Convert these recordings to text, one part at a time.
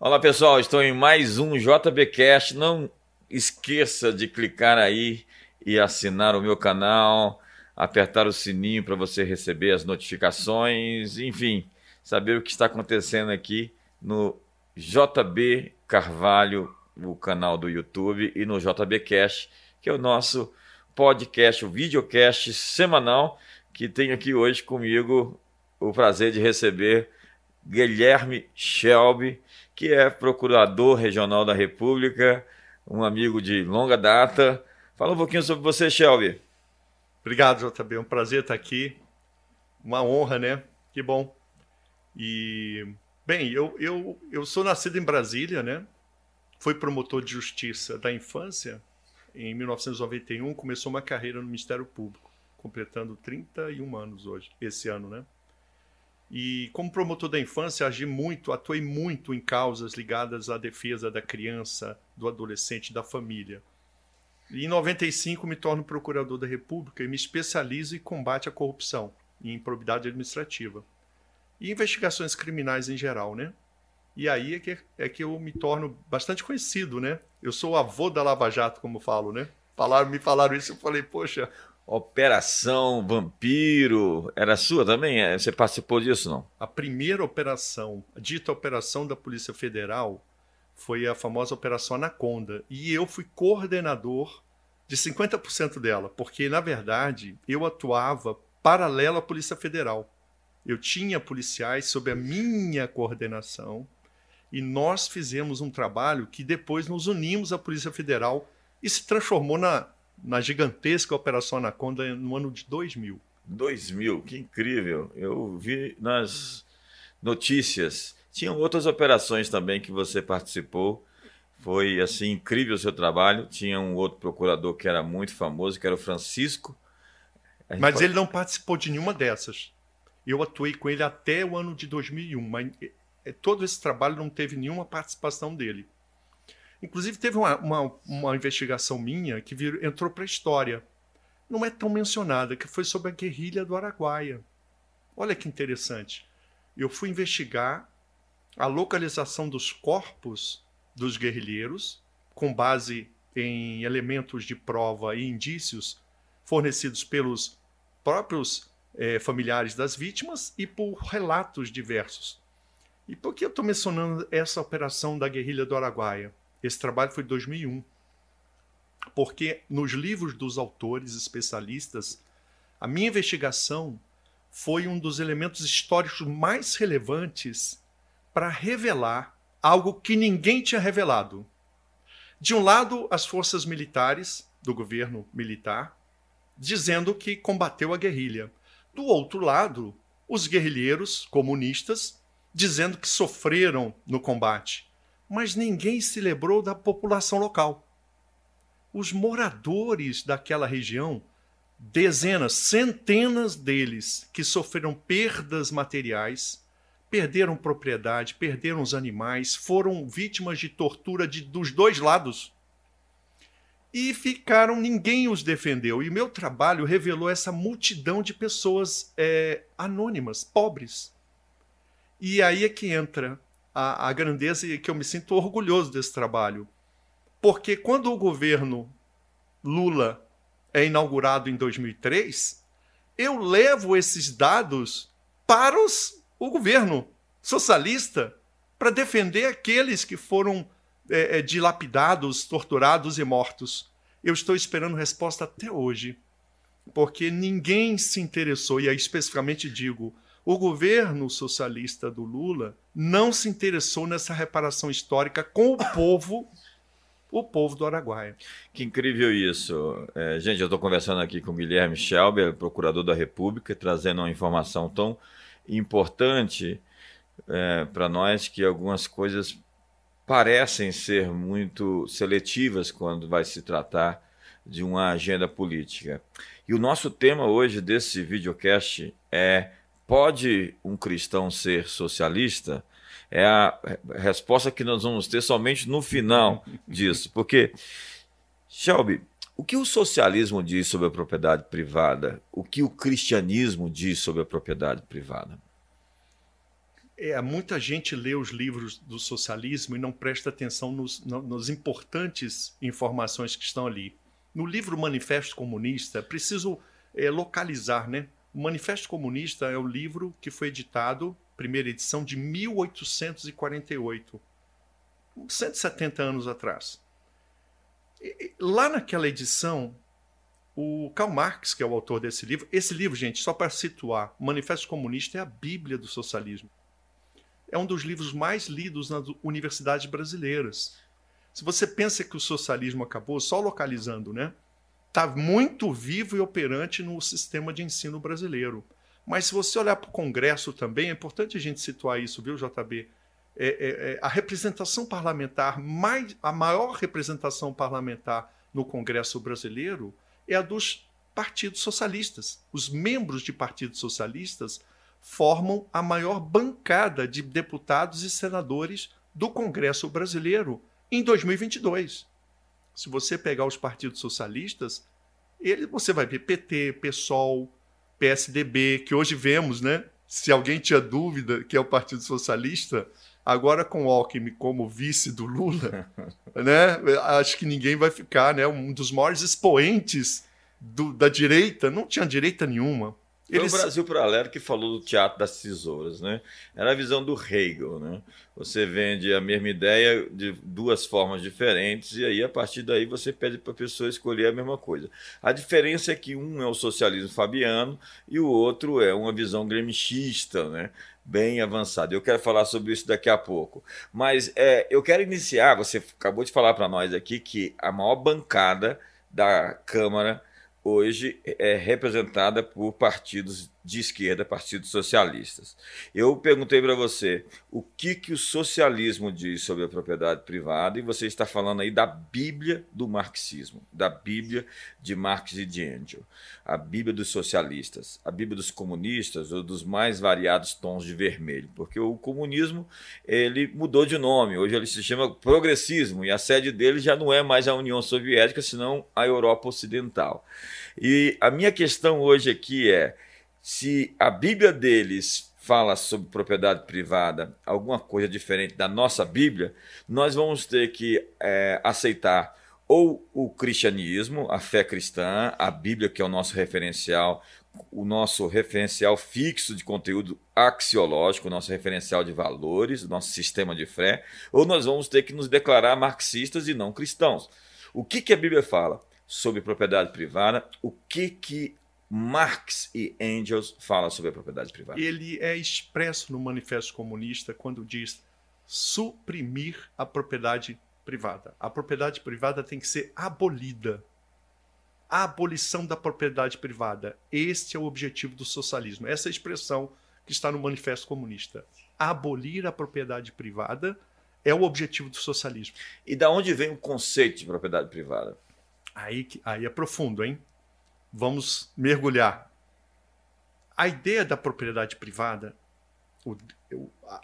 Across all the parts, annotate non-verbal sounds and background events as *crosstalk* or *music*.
Olá pessoal, estou em mais um JBcast. Não esqueça de clicar aí e assinar o meu canal, apertar o sininho para você receber as notificações, enfim, saber o que está acontecendo aqui no JB Carvalho, o canal do YouTube, e no JBcast, que é o nosso podcast, o videocast semanal, que tem aqui hoje comigo o prazer de receber Guilherme Shelby, que é procurador regional da República, um amigo de longa data. Fala um pouquinho sobre você, Shelby. Obrigado, JB. É um prazer estar aqui. Uma honra, né? Que bom. E, bem, eu, eu, eu sou nascido em Brasília, né? Fui promotor de justiça da infância. Em 1991, começou uma carreira no Ministério Público, completando 31 anos hoje, esse ano, né? E como promotor da infância, agi muito, atuei muito em causas ligadas à defesa da criança, do adolescente, da família. E em 95 me torno procurador da República e me especializo em combate à corrupção e improbidade administrativa. E investigações criminais em geral, né? E aí é que, é que eu me torno bastante conhecido, né? Eu sou o avô da Lava Jato, como falo, né? Falaram, me falaram isso, eu falei, poxa, Operação Vampiro, era sua também? É, você participou disso, não? A primeira operação, dita operação da Polícia Federal, foi a famosa Operação Anaconda. E eu fui coordenador de 50% dela, porque, na verdade, eu atuava paralelo à Polícia Federal. Eu tinha policiais sob a minha coordenação e nós fizemos um trabalho que depois nos unimos à Polícia Federal e se transformou na na gigantesca Operação Anaconda no ano de 2000. 2000, que incrível! Eu vi nas notícias. Tinham outras operações também que você participou. Foi assim incrível o seu trabalho. Tinha um outro procurador que era muito famoso, que era o Francisco. Mas pode... ele não participou de nenhuma dessas. Eu atuei com ele até o ano de 2001, mas eh, todo esse trabalho não teve nenhuma participação dele. Inclusive, teve uma, uma, uma investigação minha que vir, entrou para a história. Não é tão mencionada, que foi sobre a guerrilha do Araguaia. Olha que interessante. Eu fui investigar a localização dos corpos dos guerrilheiros, com base em elementos de prova e indícios fornecidos pelos próprios eh, familiares das vítimas e por relatos diversos. E por que eu estou mencionando essa operação da guerrilha do Araguaia? Esse trabalho foi de 2001. Porque nos livros dos autores especialistas, a minha investigação foi um dos elementos históricos mais relevantes para revelar algo que ninguém tinha revelado. De um lado, as forças militares do governo militar, dizendo que combateu a guerrilha. Do outro lado, os guerrilheiros comunistas, dizendo que sofreram no combate mas ninguém se lembrou da população local. Os moradores daquela região, dezenas, centenas deles, que sofreram perdas materiais, perderam propriedade, perderam os animais, foram vítimas de tortura de, dos dois lados. E ficaram, ninguém os defendeu. E meu trabalho revelou essa multidão de pessoas é, anônimas, pobres. E aí é que entra a, a grandeza e que eu me sinto orgulhoso desse trabalho. Porque quando o governo Lula é inaugurado em 2003, eu levo esses dados para os, o governo socialista para defender aqueles que foram é, é, dilapidados, torturados e mortos. Eu estou esperando resposta até hoje, porque ninguém se interessou, e aí especificamente digo, o governo socialista do Lula não se interessou nessa reparação histórica com o povo, o povo do Araguaia. Que incrível isso. É, gente, eu estou conversando aqui com o Guilherme Schelber, procurador da República, trazendo uma informação tão importante é, para nós que algumas coisas parecem ser muito seletivas quando vai se tratar de uma agenda política. E o nosso tema hoje desse videocast é Pode um cristão ser socialista? É a resposta que nós vamos ter somente no final *laughs* disso. Porque, Shelby, o que o socialismo diz sobre a propriedade privada? O que o cristianismo diz sobre a propriedade privada? é, muita gente lê os livros do socialismo e não presta atenção nos, nos importantes informações que estão ali. No livro Manifesto Comunista, preciso é, localizar, né? O Manifesto Comunista é o livro que foi editado, primeira edição, de 1848, 170 anos atrás. E, lá naquela edição, o Karl Marx, que é o autor desse livro, esse livro, gente, só para situar, o Manifesto Comunista é a Bíblia do socialismo é um dos livros mais lidos nas universidades brasileiras. Se você pensa que o socialismo acabou, só localizando, né? Está muito vivo e operante no sistema de ensino brasileiro. Mas se você olhar para o Congresso também, é importante a gente situar isso, viu, JB? É, é, é, a representação parlamentar, mais, a maior representação parlamentar no Congresso brasileiro é a dos partidos socialistas. Os membros de partidos socialistas formam a maior bancada de deputados e senadores do Congresso brasileiro em 2022. Se você pegar os partidos socialistas, ele, você vai ver PT, PSOL, PSDB, que hoje vemos, né? Se alguém tinha dúvida que é o Partido Socialista, agora com o Alckmin como vice do Lula, *laughs* né? Acho que ninguém vai ficar, né? Um dos maiores expoentes do, da direita, não tinha direita nenhuma. Foi Eles... o Brasil Paralelo que falou do teatro das tesouras, né? Era a visão do Hegel, né? Você vende a mesma ideia de duas formas diferentes e aí a partir daí você pede para a pessoa escolher a mesma coisa. A diferença é que um é o socialismo fabiano e o outro é uma visão gremichista, né? Bem avançada. Eu quero falar sobre isso daqui a pouco. Mas é, eu quero iniciar. Você acabou de falar para nós aqui que a maior bancada da Câmara hoje é representada por partidos de esquerda, partidos socialistas. Eu perguntei para você o que, que o socialismo diz sobre a propriedade privada e você está falando aí da Bíblia do marxismo, da Bíblia de Marx e de Engels, a Bíblia dos socialistas, a Bíblia dos comunistas ou dos mais variados tons de vermelho, porque o comunismo ele mudou de nome, hoje ele se chama progressismo e a sede dele já não é mais a União Soviética, senão a Europa Ocidental. E a minha questão hoje aqui é se a Bíblia deles fala sobre propriedade privada, alguma coisa diferente da nossa Bíblia, nós vamos ter que é, aceitar ou o cristianismo, a fé cristã, a Bíblia, que é o nosso referencial, o nosso referencial fixo de conteúdo axiológico, o nosso referencial de valores, o nosso sistema de fé, ou nós vamos ter que nos declarar marxistas e não cristãos. O que, que a Bíblia fala sobre propriedade privada? O que, que Marx e Engels falam sobre a propriedade privada. Ele é expresso no Manifesto Comunista quando diz suprimir a propriedade privada. A propriedade privada tem que ser abolida. A abolição da propriedade privada. Este é o objetivo do socialismo. Essa é a expressão que está no Manifesto Comunista. Abolir a propriedade privada é o objetivo do socialismo. E da onde vem o conceito de propriedade privada? Aí, aí é profundo, hein? vamos mergulhar. A ideia da propriedade privada,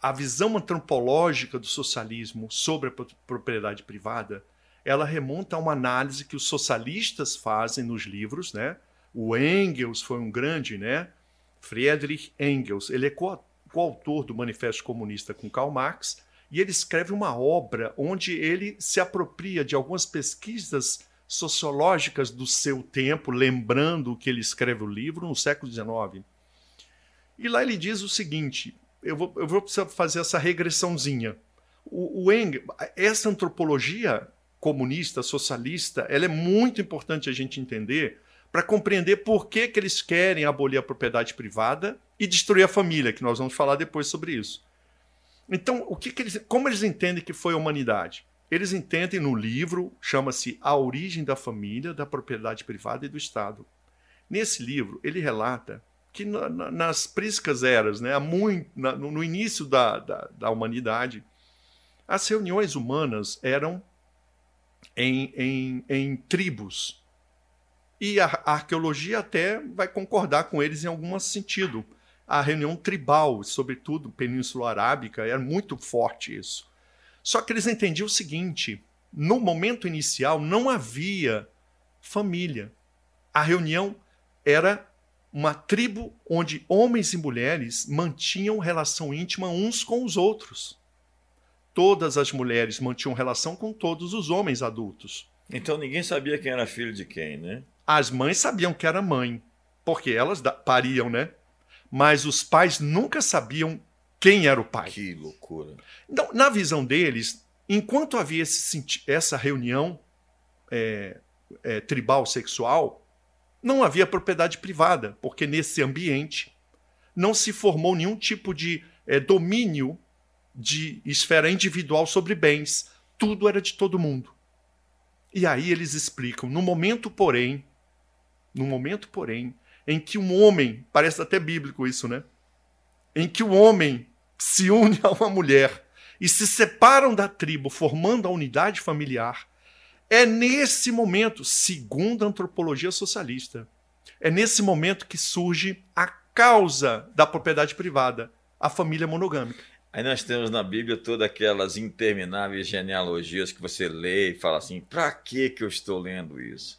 a visão antropológica do socialismo sobre a propriedade privada, ela remonta a uma análise que os socialistas fazem nos livros, né? O Engels foi um grande, né? Friedrich Engels, ele é coautor do Manifesto Comunista com Karl Marx, e ele escreve uma obra onde ele se apropria de algumas pesquisas sociológicas do seu tempo, lembrando que ele escreve o livro no século XIX. E lá ele diz o seguinte: eu vou, eu vou precisar fazer essa regressãozinha. O, o essa antropologia comunista, socialista, ela é muito importante a gente entender para compreender por que, que eles querem abolir a propriedade privada e destruir a família, que nós vamos falar depois sobre isso. Então, o que, que eles, como eles entendem que foi a humanidade? Eles entendem no livro, chama-se A Origem da Família, da Propriedade Privada e do Estado. Nesse livro, ele relata que na, na, nas priscas eras, né, muito, na, no início da, da, da, humanidade, as reuniões humanas eram em, em, em tribos. E a, a arqueologia até vai concordar com eles em algum sentido. A reunião tribal, sobretudo Península Arábica, era muito forte isso. Só que eles entendiam o seguinte: no momento inicial não havia família. A reunião era uma tribo onde homens e mulheres mantinham relação íntima uns com os outros. Todas as mulheres mantinham relação com todos os homens adultos. Então ninguém sabia quem era filho de quem, né? As mães sabiam que era mãe, porque elas pariam, né? Mas os pais nunca sabiam quem era o pai. Que loucura. Então, na visão deles, enquanto havia esse, essa reunião é, é, tribal sexual, não havia propriedade privada, porque nesse ambiente não se formou nenhum tipo de é, domínio de esfera individual sobre bens. Tudo era de todo mundo. E aí eles explicam, no momento, porém, no momento, porém, em que um homem, parece até bíblico isso, né? Em que o homem se une a uma mulher e se separam da tribo, formando a unidade familiar, é nesse momento, segundo a antropologia socialista, é nesse momento que surge a causa da propriedade privada, a família monogâmica. Aí nós temos na Bíblia todas aquelas intermináveis genealogias que você lê e fala assim: para que que eu estou lendo isso?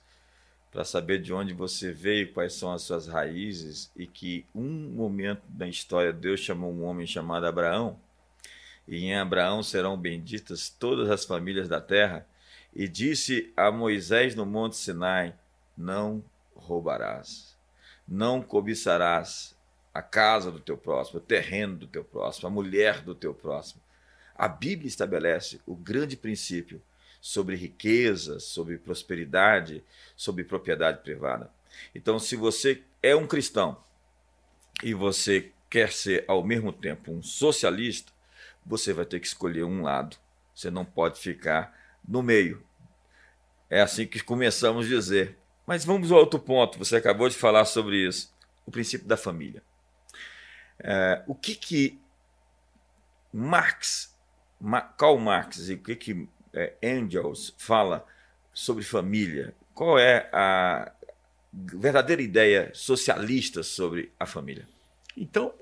Para saber de onde você veio, quais são as suas raízes e que um momento da história Deus chamou um homem chamado Abraão e em Abraão serão benditas todas as famílias da terra e disse a Moisés no Monte Sinai: Não roubarás, não cobiçarás a casa do teu próximo, o terreno do teu próximo, a mulher do teu próximo. A Bíblia estabelece o grande princípio sobre riqueza, sobre prosperidade, sobre propriedade privada. Então, se você é um cristão e você quer ser ao mesmo tempo um socialista, você vai ter que escolher um lado. Você não pode ficar no meio. É assim que começamos a dizer. Mas vamos ao outro ponto. Você acabou de falar sobre isso. O princípio da família. É, o que que Marx, Karl Marx e o que que é, Engels fala sobre família? Qual é a verdadeira ideia socialista sobre a família? Então,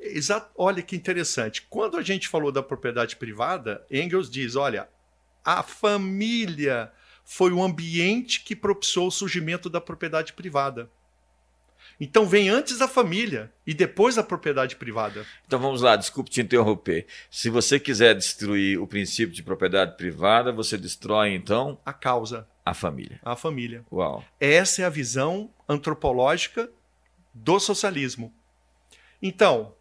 olha que interessante. Quando a gente falou da propriedade privada, Engels diz: olha, a família foi o ambiente que propiciou o surgimento da propriedade privada. Então vem antes a família e depois a propriedade privada. Então vamos lá, desculpe te interromper. Se você quiser destruir o princípio de propriedade privada, você destrói então a causa, a família. A família. Uau. Essa é a visão antropológica do socialismo. Então,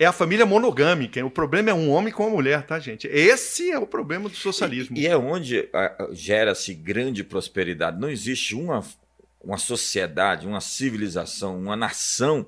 é a família monogâmica. O problema é um homem com uma mulher, tá, gente? Esse é o problema do socialismo. E, e é onde gera-se grande prosperidade. Não existe uma, uma sociedade, uma civilização, uma nação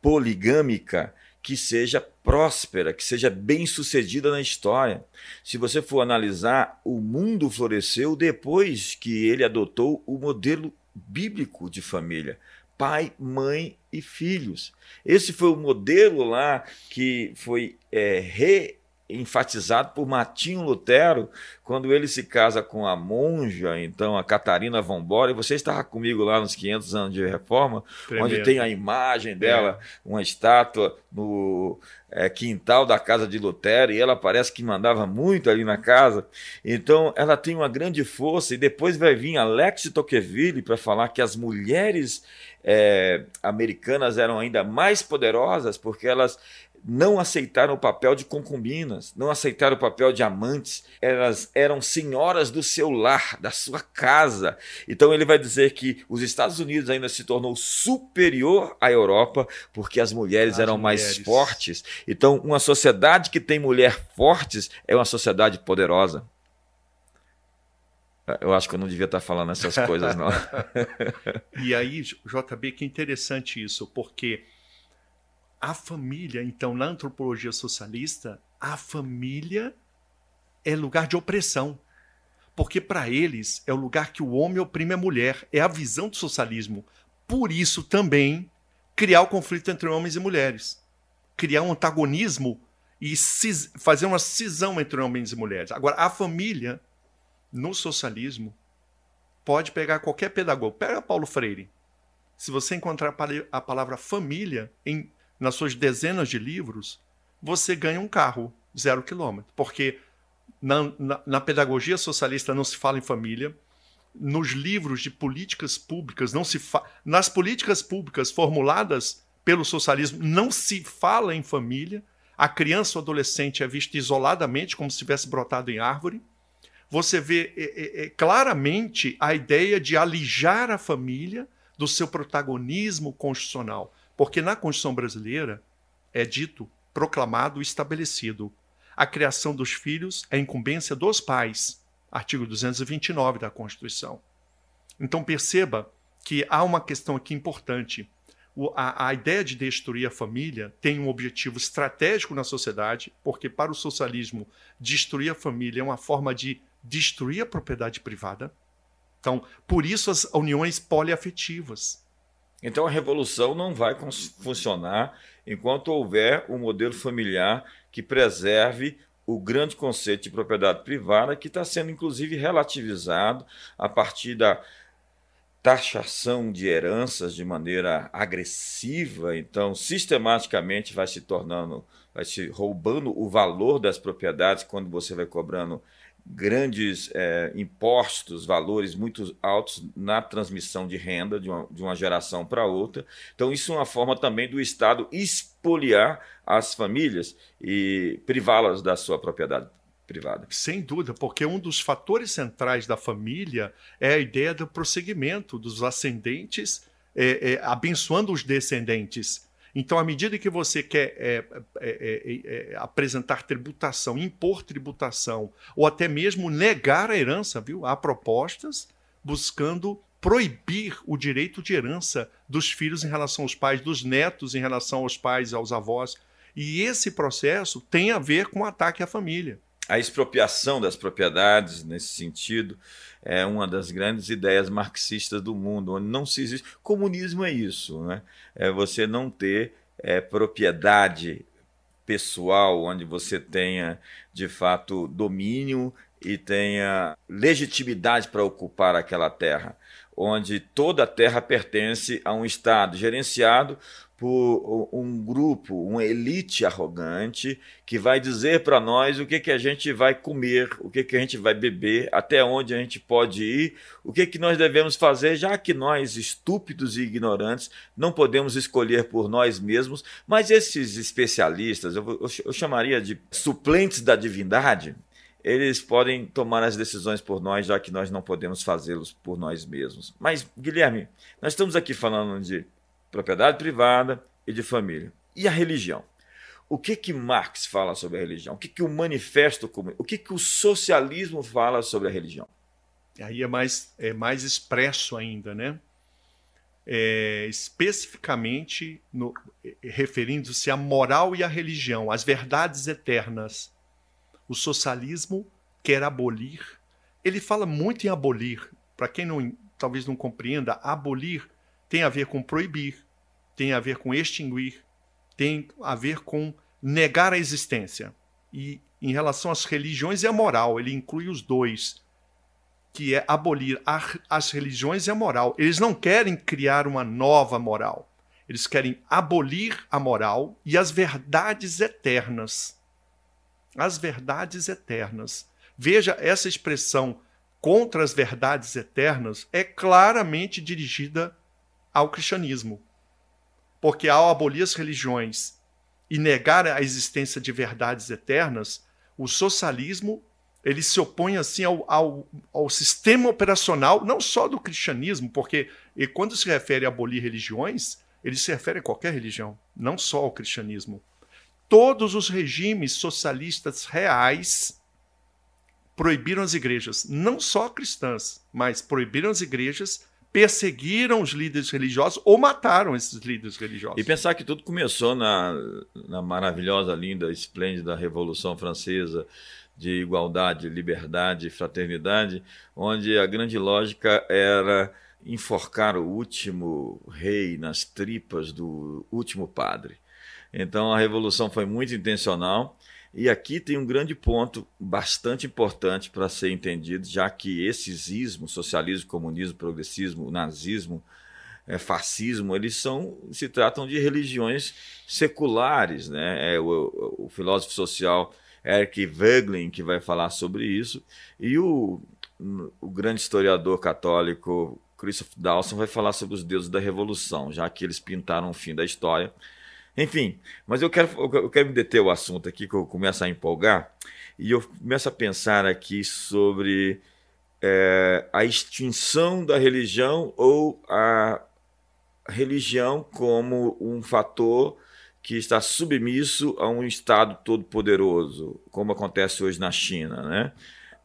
poligâmica que seja próspera, que seja bem sucedida na história. Se você for analisar, o mundo floresceu depois que ele adotou o modelo bíblico de família pai, mãe e filhos. Esse foi o modelo lá que foi é, re enfatizado por Martinho Lutero quando ele se casa com a monja, então a Catarina Vambora, e você estava comigo lá nos 500 anos de reforma, Tremendo. onde tem a imagem dela, é. uma estátua no é, quintal da casa de Lutero, e ela parece que mandava muito ali na casa. Então ela tem uma grande força, e depois vai vir Alex Tocqueville para falar que as mulheres é, americanas eram ainda mais poderosas porque elas não aceitaram o papel de concubinas, não aceitaram o papel de amantes, elas eram senhoras do seu lar, da sua casa. Então ele vai dizer que os Estados Unidos ainda se tornou superior à Europa porque as mulheres as eram mulheres. mais fortes. Então, uma sociedade que tem mulheres fortes é uma sociedade poderosa. Eu acho que eu não devia estar falando essas coisas, não. *laughs* e aí, JB, que interessante isso, porque a família, então, na antropologia socialista, a família é lugar de opressão. Porque para eles é o lugar que o homem oprime a mulher. É a visão do socialismo. Por isso também criar o conflito entre homens e mulheres. Criar um antagonismo e fazer uma cisão entre homens e mulheres. Agora, a família, no socialismo, pode pegar qualquer pedagogo. Pega Paulo Freire. Se você encontrar a palavra família em nas suas dezenas de livros, você ganha um carro zero quilômetro. Porque na, na, na, pedagogia socialista não se fala em família, nos livros de políticas públicas não se nas políticas públicas formuladas pelo socialismo, não se fala em família. A criança ou adolescente é vista isoladamente, como se tivesse brotado em árvore. Você vê é, é, é, claramente a ideia de alijar a família do seu protagonismo constitucional. Porque na Constituição brasileira é dito, proclamado, estabelecido: a criação dos filhos é incumbência dos pais. Artigo 229 da Constituição. Então perceba que há uma questão aqui importante. O, a, a, ideia de destruir a família tem um objetivo estratégico na sociedade, porque para o socialismo, destruir a família é uma forma de destruir a propriedade privada. Então, por isso as uniões poliafetivas. Então a revolução não vai funcionar enquanto houver um modelo familiar que preserve o grande conceito de propriedade privada, que está sendo inclusive relativizado a partir da taxação de heranças de maneira agressiva, então sistematicamente vai se tornando, vai se roubando o valor das propriedades quando você vai cobrando grandes é, impostos, valores muito altos na transmissão de renda de uma, de uma geração para outra. Então, isso é uma forma também do Estado expoliar as famílias e privá-las da sua propriedade privada. Sem dúvida, porque um dos fatores centrais da família é a ideia do prosseguimento dos ascendentes, é, é, abençoando os descendentes. Então, à medida que você quer é é, é, é, apresentar tributação, impor tributação, ou até mesmo negar a herança, viu? Há propostas buscando proibir o direito de herança dos filhos em relação aos pais, dos netos em relação aos pais aos avós. E esse processo tem a ver com o ataque à família. A expropriação das propriedades, nesse sentido, é uma das grandes ideias marxistas do mundo, onde não se existe. Comunismo é isso, né? É você não ter é, propriedade pessoal, onde você tenha de fato domínio e tenha legitimidade para ocupar aquela terra, onde toda a terra pertence a um Estado gerenciado por um grupo, uma elite arrogante que vai dizer para nós o que, que a gente vai comer, o que, que a gente vai beber, até onde a gente pode ir, o que, que nós devemos fazer, já que nós, estúpidos e ignorantes, não podemos escolher por nós mesmos, mas esses especialistas, eu, eu, eu chamaria de suplentes da divindade, eles podem tomar as decisões por nós, já que nós não podemos fazê-los por nós mesmos. Mas, Guilherme, nós estamos aqui falando de propriedade privada e de família. E a religião? O que que Marx fala sobre a religião? O que que o manifesto o que que o socialismo fala sobre a religião? Aí é mais é mais expresso ainda, né? É, especificamente referindo-se à moral e à religião, às verdades eternas. O socialismo quer abolir. Ele fala muito em abolir. Para quem não, talvez não compreenda, abolir tem a ver com proibir, tem a ver com extinguir, tem a ver com negar a existência. E em relação às religiões e à moral, ele inclui os dois, que é abolir as religiões e a moral. Eles não querem criar uma nova moral. Eles querem abolir a moral e as verdades eternas. As verdades eternas. Veja essa expressão contra as verdades eternas é claramente dirigida ao cristianismo. Porque ao abolir as religiões e negar a existência de verdades eternas, o socialismo ele se opõe assim ao, ao, ao, sistema operacional, não só do cristianismo, porque quando se refere a abolir religiões, ele se refere a qualquer religião, não só ao cristianismo. Todos os regimes socialistas reais proibiram as igrejas, não só cristãs, mas proibiram as igrejas perseguiram os líderes religiosos ou mataram esses líderes religiosos. E pensar que tudo começou na, na maravilhosa, linda, esplêndida Revolução Francesa de igualdade, liberdade fraternidade, onde a grande lógica era enforcar o último rei nas tripas do último padre. Então a revolução foi muito intencional e aqui tem um grande ponto bastante importante para ser entendido, já que esses ismos, socialismo, comunismo, progressismo, nazismo, é, fascismo, eles são se tratam de religiões seculares, né? É o, o filósofo social Eric Wegelin que vai falar sobre isso e o, o grande historiador católico Christopher Dawson vai falar sobre os deuses da revolução, já que eles pintaram o fim da história. Enfim, mas eu quero, eu quero me deter o assunto aqui, que eu começo a empolgar, e eu começo a pensar aqui sobre é, a extinção da religião ou a religião como um fator que está submisso a um Estado todo-poderoso, como acontece hoje na China, né?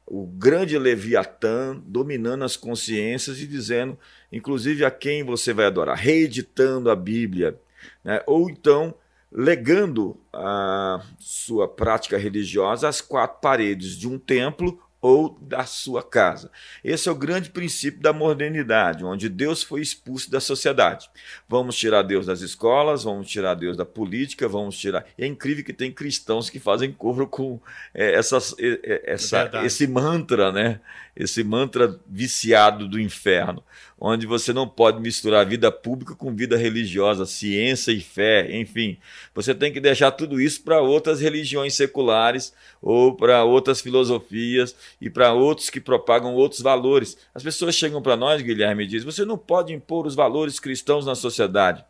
O grande Leviatã dominando as consciências e dizendo, inclusive, a quem você vai adorar, reeditando a Bíblia, né? ou então legando a sua prática religiosa às quatro paredes de um templo ou da sua casa. Esse é o grande princípio da modernidade, onde Deus foi expulso da sociedade. Vamos tirar Deus das escolas, vamos tirar Deus da política, vamos tirar. É incrível que tem cristãos que fazem coro com é, essas, é, essa, é esse mantra, né? Esse mantra viciado do inferno onde você não pode misturar vida pública com vida religiosa, ciência e fé, enfim. Você tem que deixar tudo isso para outras religiões seculares ou para outras filosofias e para outros que propagam outros valores. As pessoas chegam para nós, Guilherme, e dizem: você não pode impor os valores cristãos na sociedade.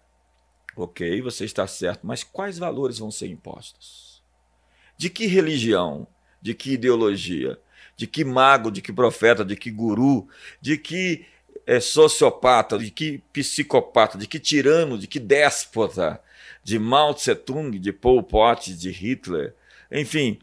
Ok, você está certo, mas quais valores vão ser impostos? De que religião? De que ideologia? De que mago? De que profeta? De que guru? De que é, sociopata, de que psicopata, de que tirano, de que déspota, de Mao Tse Tung, de Pol Pot, de Hitler. Enfim,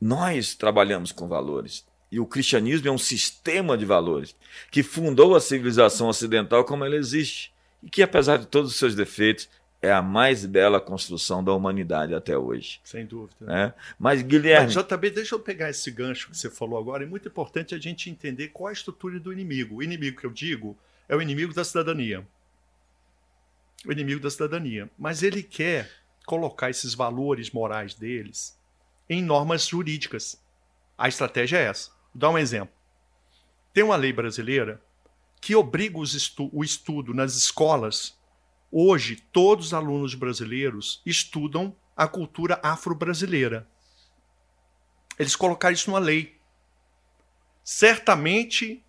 nós trabalhamos com valores. E o cristianismo é um sistema de valores que fundou a civilização ocidental como ela existe. E que, apesar de todos os seus defeitos, é a mais bela construção da humanidade até hoje. Sem dúvida. Né? Mas, Guilherme. Mas, JB, deixa eu pegar esse gancho que você falou agora. É muito importante a gente entender qual é a estrutura do inimigo. O inimigo que eu digo é o inimigo da cidadania. O inimigo da cidadania. Mas ele quer colocar esses valores morais deles em normas jurídicas. A estratégia é essa. Vou dar um exemplo. Tem uma lei brasileira que obriga estu o estudo nas escolas Hoje, todos os alunos brasileiros estudam a cultura afro-brasileira. Eles colocaram isso numa lei. Certamente,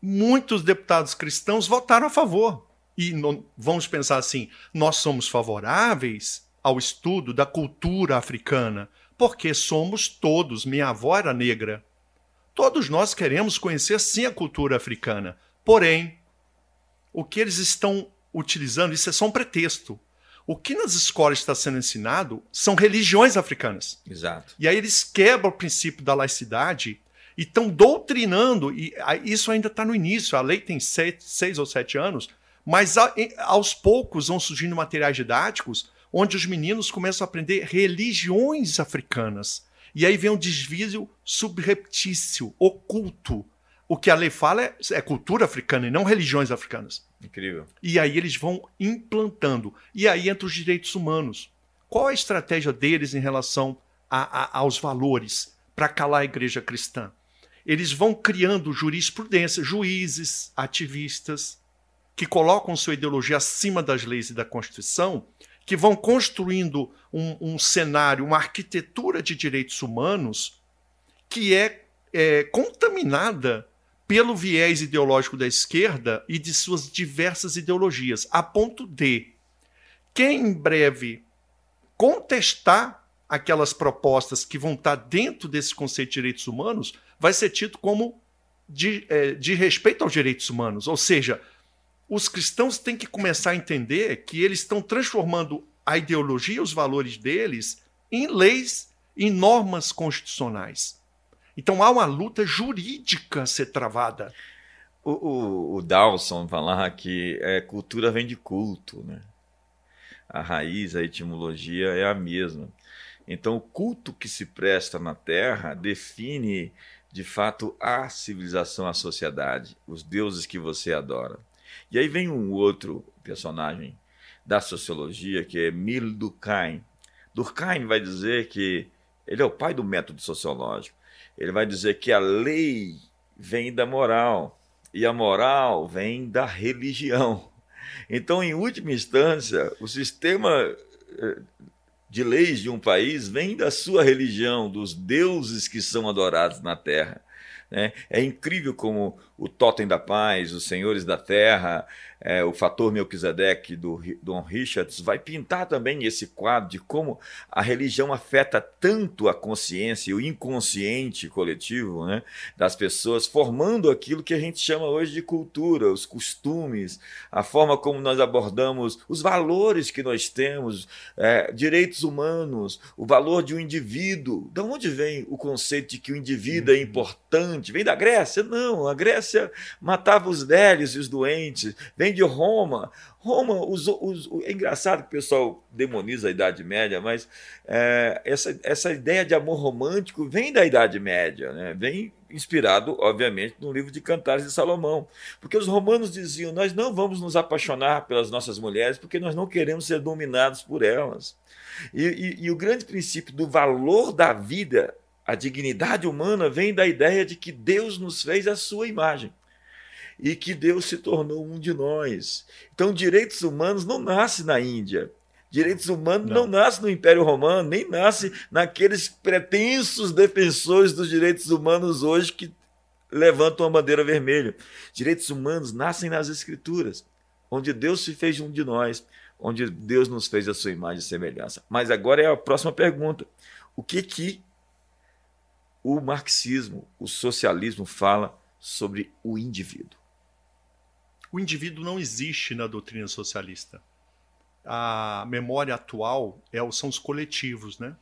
muitos deputados cristãos votaram a favor. E vamos pensar assim: nós somos favoráveis ao estudo da cultura africana, porque somos todos. Minha avó era negra. Todos nós queremos conhecer sim a cultura africana. Porém, o que eles estão utilizando, isso é só um pretexto. O que nas escolas está sendo ensinado são religiões africanas. Exato. E aí eles quebram o princípio da laicidade e estão doutrinando, e isso ainda está no início, a lei tem sete, seis ou sete anos, mas aos poucos vão surgindo materiais didáticos onde os meninos começam a aprender religiões africanas. E aí vem um desvio subreptício, oculto. O que a lei fala é, é cultura africana e não religiões africanas. Incrível. E aí eles vão implantando. E aí entra os direitos humanos. Qual a estratégia deles em relação a, a, aos valores para calar a igreja cristã? Eles vão criando jurisprudência, juízes, ativistas, que colocam sua ideologia acima das leis e da Constituição, que vão construindo um, um cenário, uma arquitetura de direitos humanos que é, é contaminada pelo viés ideológico da esquerda e de suas diversas ideologias, a ponto de quem em breve contestar aquelas propostas que vão estar dentro desse conceito de direitos humanos vai ser tido como de, é, de respeito aos direitos humanos. Ou seja, os cristãos têm que começar a entender que eles estão transformando a ideologia os valores deles em leis, em normas constitucionais. Então há uma luta jurídica a ser travada. O, o, o Dawson falar que é, cultura vem de culto, né? A raiz, a etimologia é a mesma. Então, o culto que se presta na Terra define, de fato, a civilização, a sociedade, os deuses que você adora. E aí vem um outro personagem da sociologia, que é Emile Durkheim. Durkheim vai dizer que ele é o pai do método sociológico ele vai dizer que a lei vem da moral e a moral vem da religião. Então, em última instância, o sistema eh, de leis de um país vem da sua religião, dos deuses que são adorados na terra. Né? É incrível como o Totem da Paz, os Senhores da Terra, é, o fator Melquisedeque do Don Richards vai pintar também esse quadro de como a religião afeta tanto a consciência e o inconsciente coletivo né, das pessoas, formando aquilo que a gente chama hoje de cultura, os costumes, a forma como nós abordamos os valores que nós temos, é, direitos humanos, o valor de um indivíduo. Da onde vem o conceito de que o indivíduo é uhum. importante? Vem da Grécia? Não, a Grécia matava os velhos e os doentes. Vem de Roma. Roma, os, os, é engraçado que o pessoal demoniza a Idade Média, mas é, essa, essa ideia de amor romântico vem da Idade Média, né? vem inspirado, obviamente, no livro de Cantares de Salomão. Porque os romanos diziam: nós não vamos nos apaixonar pelas nossas mulheres porque nós não queremos ser dominados por elas. E, e, e o grande princípio do valor da vida, a dignidade humana, vem da ideia de que Deus nos fez a sua imagem e que Deus se tornou um de nós. Então, direitos humanos não nasce na Índia. Direitos humanos não. não nasce no Império Romano, nem nasce naqueles pretensos defensores dos direitos humanos hoje que levantam a bandeira vermelha. Direitos humanos nascem nas Escrituras, onde Deus se fez um de nós, onde Deus nos fez a sua imagem e semelhança. Mas agora é a próxima pergunta. O que que o marxismo, o socialismo fala sobre o indivíduo? o indivíduo não existe na doutrina socialista. A memória atual é, são os coletivos, né?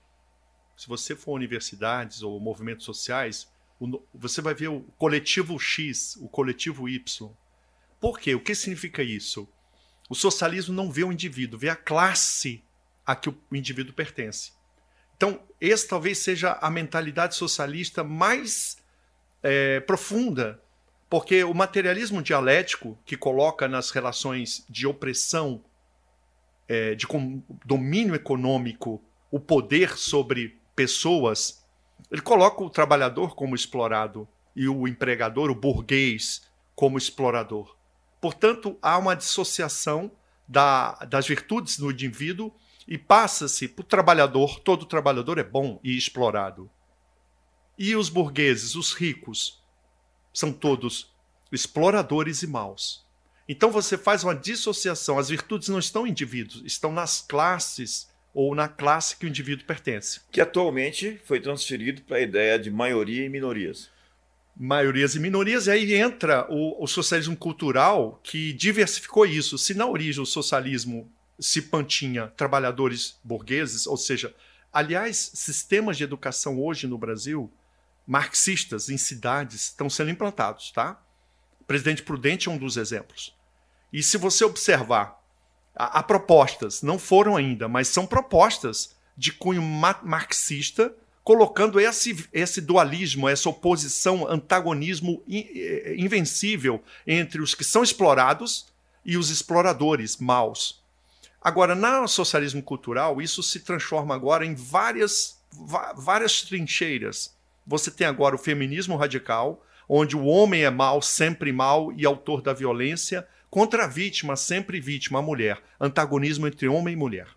Se você for universidades ou movimentos sociais, você vai ver o coletivo X, o coletivo Y. Por quê? O que significa isso? O socialismo não vê o indivíduo, vê a classe a que o indivíduo pertence. Então, essa talvez seja a mentalidade socialista mais é, profunda porque o materialismo dialético, que coloca nas relações de opressão, é, de domínio econômico, o poder sobre pessoas, ele coloca o trabalhador como explorado e o empregador, o burguês, como explorador. Portanto, há uma dissociação da, das virtudes do indivíduo e passa-se para o trabalhador, todo trabalhador é bom e explorado. E os burgueses, os ricos, são todos exploradores e maus. Então você faz uma dissociação. As virtudes não estão em indivíduos, estão nas classes ou na classe que o indivíduo pertence. Que atualmente foi transferido para a ideia de maioria e minorias. Maiorias e minorias, e aí entra o, o socialismo cultural que diversificou isso. Se na origem o socialismo se pantinha trabalhadores burgueses, ou seja, aliás, sistemas de educação hoje no Brasil marxistas em cidades estão sendo implantados, tá? Presidente Prudente é um dos exemplos. E se você observar, há, propostas, não foram ainda, mas são propostas de cunho marxista, colocando esse, esse dualismo, essa oposição, antagonismo invencível entre os que são explorados e os exploradores maus. Agora, no socialismo cultural, isso se transforma agora em várias, várias trincheiras você tem agora o feminismo radical, onde o homem é mal, sempre mal e autor da violência, contra a vítima, sempre vítima, a mulher. Antagonismo entre homem e mulher.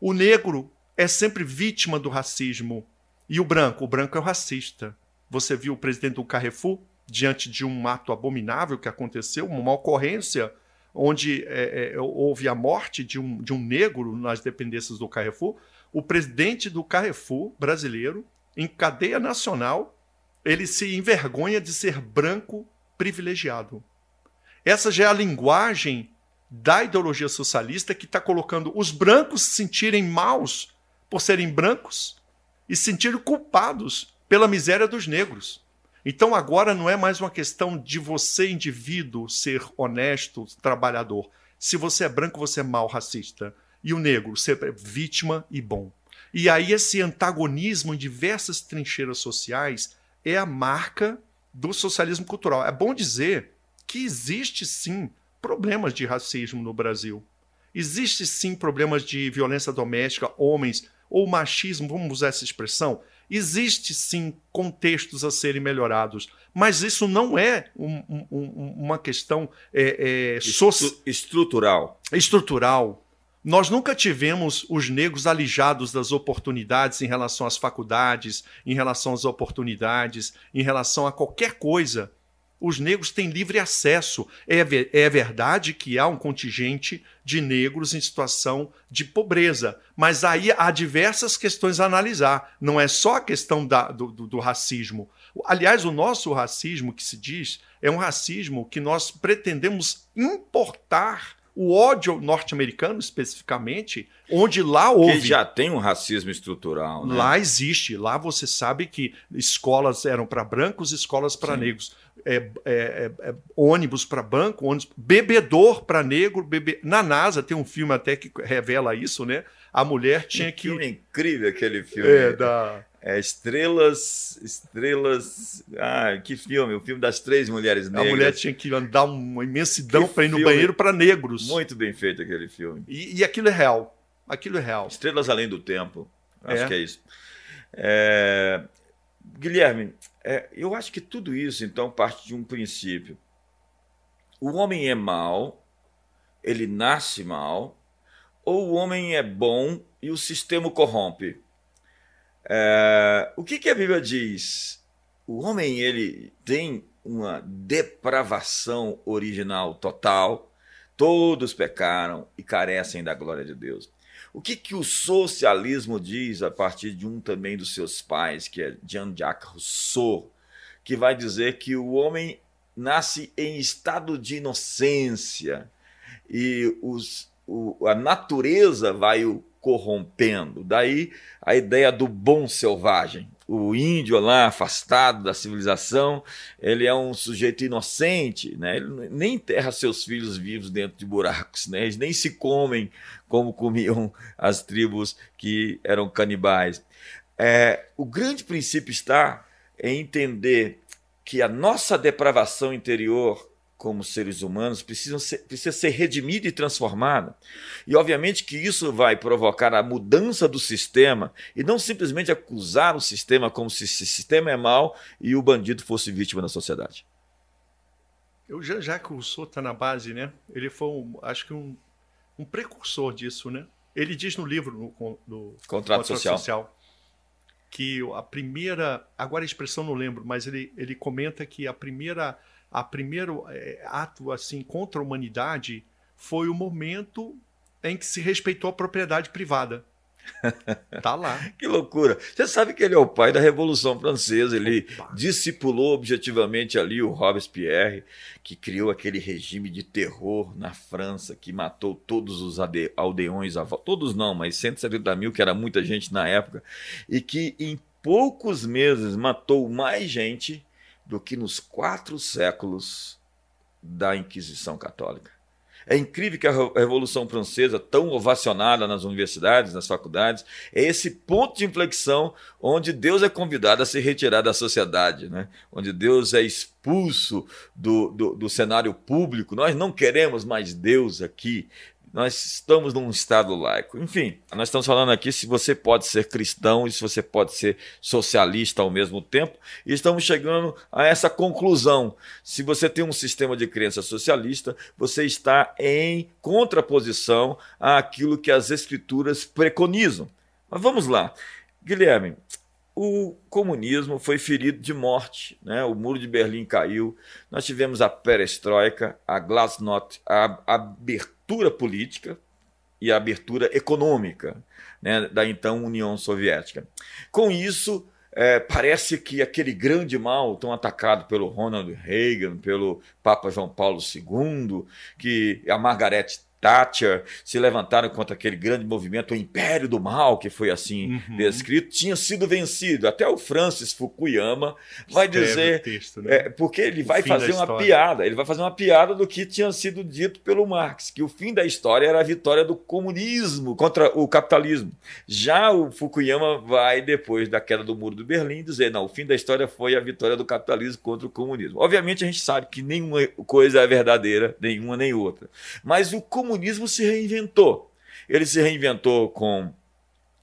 O negro é sempre vítima do racismo. E o branco? O branco é o racista. Você viu o presidente do Carrefour, diante de um ato abominável que aconteceu, uma ocorrência onde é, é, houve a morte de um, de um negro nas dependências do Carrefour. O presidente do Carrefour brasileiro em cadeia nacional, ele se envergonha de ser branco privilegiado. Essa já é a linguagem da ideologia socialista que está colocando os brancos se sentirem maus por serem brancos e se sentirem culpados pela miséria dos negros. Então agora não é mais uma questão de você, indivíduo, ser honesto, trabalhador. Se você é branco, você é mal racista. E o negro, ser vítima e bom. E aí esse antagonismo em diversas trincheiras sociais é a marca do socialismo cultural. É bom dizer que existe sim problemas de racismo no Brasil. Existe sim problemas de violência doméstica, homens, ou machismo, vamos usar essa expressão. Existe sim contextos a serem melhorados, mas isso não é um, um, uma questão é, é, Estru estrutural. Estrutural Nós nunca tivemos os negros alijados das oportunidades em relação às faculdades, em relação às oportunidades, em relação a qualquer coisa. Os negros têm livre acesso. É, é verdade que há um contingente de negros em situação de pobreza, mas aí há diversas questões a analisar. Não é só a questão da, do, do, do racismo. Aliás, o nosso racismo, que se diz, é um racismo que nós pretendemos importar o ódio norte-americano, especificamente, onde lá houve. Que já tem um racismo estrutural. Né? Lá existe. Lá você sabe que escolas eram para brancos, escolas para negros. É, é, é, é ônibus para banco, ônibus, bebedor para negro. Bebe... Na NASA tem um filme até que revela isso, né? A mulher tinha que. Filme incrível aquele filme. É, da. É, estrelas, estrelas. Ah, que filme? O filme das três mulheres negras. A mulher tinha que andar uma imensidão para ir no banheiro para negros. Muito bem feito aquele filme. E, e, aquilo é real. Aquilo é real. Estrelas além do tempo. Acho é. que é isso. É... Guilherme, é, eu acho que tudo isso então parte de um princípio. O homem é mau, ele nasce mal, ou o homem é bom e o sistema corrompe? É, o que, que a Bíblia diz? O homem ele tem uma depravação original total, todos pecaram e carecem da glória de Deus. O que, que o socialismo diz a partir de um também dos seus pais, que é Jean-Jacques Rousseau, que vai dizer que o homem nasce em estado de inocência e os, o, a natureza vai o corrompendo. Daí a ideia do bom selvagem. O índio lá, afastado da civilização, ele é um sujeito inocente, né? ele nem enterra seus filhos vivos dentro de buracos, né? eles nem se comem como comiam as tribos que eram canibais. É, o grande princípio está em entender que a nossa depravação interior como seres humanos precisa ser, precisa ser redimida e transformada. E obviamente que isso vai provocar a mudança do sistema e não simplesmente acusar o sistema como se o sistema é mau e o bandido fosse vítima da sociedade. Eu já, já que o Rousseau está na base, né? Ele foi, um, acho que um, um precursor disso, né? Ele diz no livro no, no Contrato, Contrato Social. Social que a primeira, agora a expressão não lembro, mas ele, ele comenta que a primeira a primeiro é, ato assim contra a humanidade foi o momento em que se respeitou a propriedade privada. *laughs* Tá lá. que loucura. Você sabe que ele é o pai da Revolução Francesa. Ele Opa. discipulou objetivamente ali o Robespierre, que criou aquele regime de terror na França, que matou todos os aldeões, todos não, mas 170 mil, que era muita gente na época, e que em poucos meses matou mais gente do que nos quatro séculos da Inquisição Católica. É incrível que a Revolução Francesa, tão ovacionada nas universidades, nas faculdades, é esse ponto de inflexão onde Deus é convidado a se retirar da sociedade, né? onde Deus é expulso do, do, do cenário público. Nós não queremos mais Deus aqui nós estamos num estado laico. Enfim, nós estamos falando aqui se você pode ser cristão e se você pode ser socialista ao mesmo tempo, e estamos chegando a essa conclusão. Se você tem um sistema de crença socialista, você está em contraposição àquilo que as escrituras preconizam. Mas vamos lá. Guilherme, o comunismo foi ferido de morte, né? o muro de Berlim caiu, nós tivemos a perestroika, a glasnost, a abertura política e a abertura econômica né? da então União Soviética. Com isso, é, parece que aquele grande mal tão atacado pelo Ronald Reagan, pelo Papa João Paulo II, que a Margaret Thatcher se levantaram contra aquele grande movimento, o Império do Mal, que foi assim uhum. descrito, tinha sido vencido. Até o Francis Fukuyama vai Escreve dizer. Texto, né? é, porque ele o vai fazer uma história. piada, ele vai fazer uma piada do que tinha sido dito pelo Marx, que o fim da história era a vitória do comunismo contra o capitalismo. Já o Fukuyama vai, depois da queda do muro do Berlim, dizer: não, o fim da história foi a vitória do capitalismo contra o comunismo. Obviamente a gente sabe que nenhuma coisa é verdadeira, nenhuma nem outra. Mas o comunismo comunismo se reinventou. Ele se reinventou com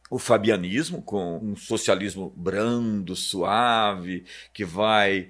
o fabianismo, com um socialismo brando, suave, que vai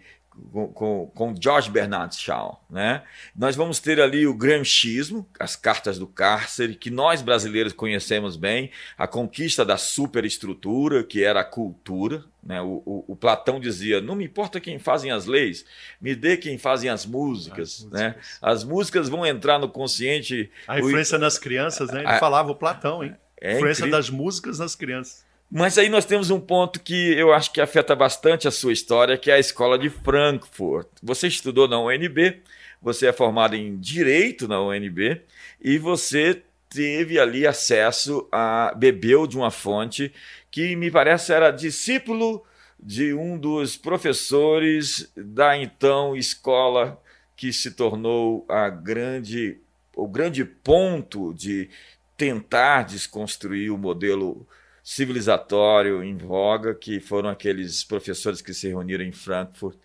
com, com, com George Bernard Shaw. Né? Nós vamos ter ali o Gramscismo, as cartas do cárcere, que nós brasileiros conhecemos bem, a conquista da superestrutura, que era a cultura. Né? O, o, o, Platão dizia: não me importa quem fazem as leis, me dê quem fazem as músicas. As né? músicas, né? as músicas vão entrar no consciente. A influência o... nas crianças, né? Ele a... falava o Platão, hein? É a influência incrível. das músicas nas crianças. Mas aí nós temos um ponto que eu acho que afeta bastante a sua história, que é a escola de Frankfurt. Você estudou na UNB, você é formado em Direito na UNB e você teve ali acesso a bebeu de uma fonte que me parece era discípulo de um dos professores da então escola que se tornou a grande o grande ponto de tentar desconstruir o modelo civilizatório em voga, que foram aqueles professores que se reuniram em Frankfurt.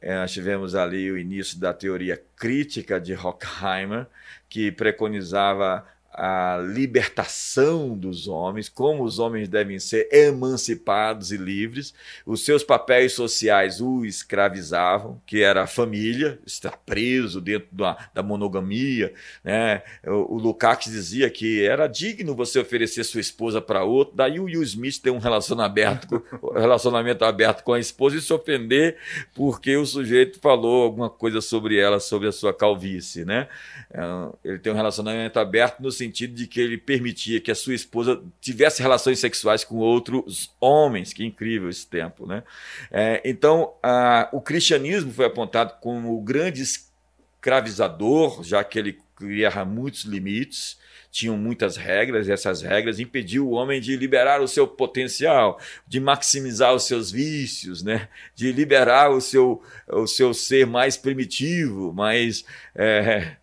É, nós tivemos ali o início da teoria crítica de Horkheimer, que preconizava a libertação dos homens, como os homens devem ser emancipados e livres. Os seus papéis sociais o escravizavam, que era a família, estar preso dentro da, da monogamia. Né? O, o Lukács dizia que era digno você oferecer sua esposa para outro, daí o Will Smith ter um relacionamento, aberto, relacionamento aberto com a esposa e se ofender porque o sujeito falou alguma coisa sobre ela, sobre a sua calvície. Né? É, ele tem um relacionamento aberto no sentido de que ele permitia que a sua esposa tivesse relações sexuais com outros homens. Que incrível esse tempo, né? É, então, a, o cristianismo foi apontado como o grande escravizador, já que ele criava muitos limites, tinham muitas regras, e essas regras impediam o homem de liberar o seu potencial, de maximizar os seus vícios, né? de liberar o seu, o seu ser mais primitivo, mais. É,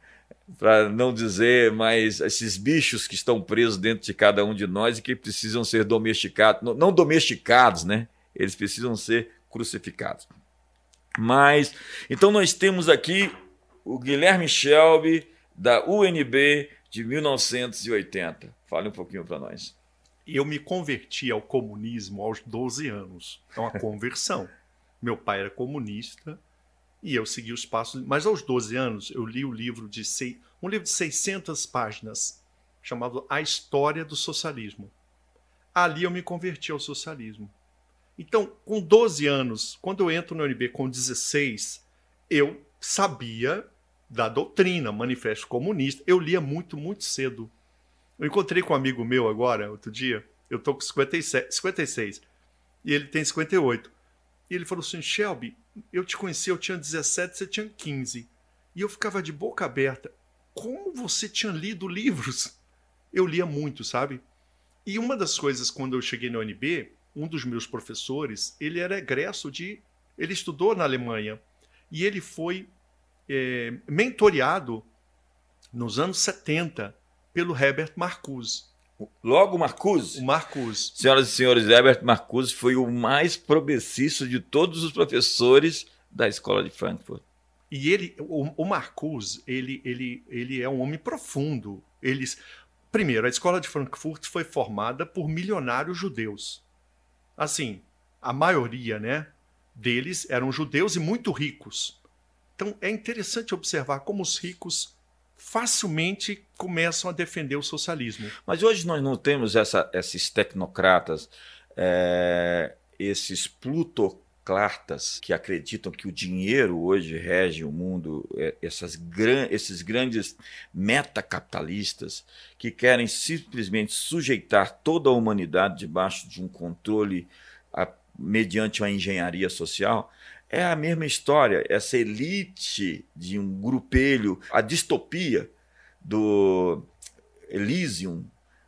para não dizer mais esses bichos que estão presos dentro de cada um de nós e que precisam ser domesticados, não domesticados, né? Eles precisam ser crucificados. Mas, então nós temos aqui o Guilherme Shelby, da UNB, de 1980. Fale um pouquinho para nós. Eu me converti ao comunismo aos 12 anos. É uma conversão. Meu pai era comunista, e eu segui os passos. Mas aos 12 anos, eu li o livro de sei, um livro de 600 páginas, chamado A História do Socialismo. Ali eu me converti ao socialismo. Então, com 12 anos, quando eu entro no UNB com 16, eu sabia da doutrina, manifesto comunista. Eu lia muito, muito cedo. Eu encontrei com um amigo meu agora, outro dia, eu tô com 57, 56, e ele tem 58. E ele falou assim: Shelby, eu te conheci, eu tinha 17, você tinha 15. E eu ficava de boca aberta. Como você tinha lido livros? Eu lia muito, sabe? E uma das coisas, quando eu cheguei na UNB, um dos meus professores, ele era egresso de. Ele estudou na Alemanha. E ele foi é, mentoreado nos anos 70 pelo Herbert Marcuse. Logo Marcuse. O Marcuse. Senhoras e senhores, Herbert Marcuse foi o mais progressista de todos os professores da escola de Frankfurt. E ele, o, o Marcuse, ele, ele, ele é um homem profundo. Eles, primeiro, a escola de Frankfurt foi formada por milionários judeus. Assim, a maioria, né, deles eram judeus e muito ricos. Então é interessante observar como os ricos facilmente começam a defender o socialismo. Mas hoje nós não temos essa, esses tecnocratas, é, esses plutocratas que acreditam que o dinheiro hoje rege o mundo, é, essas gran, esses grandes metacapitalistas que querem simplesmente sujeitar toda a humanidade debaixo de um controle a, mediante uma engenharia social. É a mesma história, essa elite de um grupelho, a distopia do Elysium,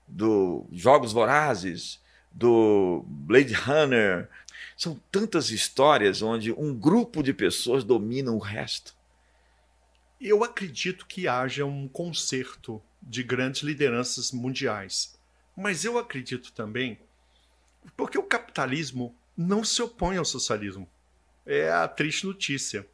do Jogos Vorazes, do Blade Runner. São tantas histórias onde um grupo de pessoas domina o resto. Eu acredito que haja um concerto de grandes lideranças mundiais. Mas eu acredito também porque o capitalismo não se opõe ao socialismo é a triste notícia.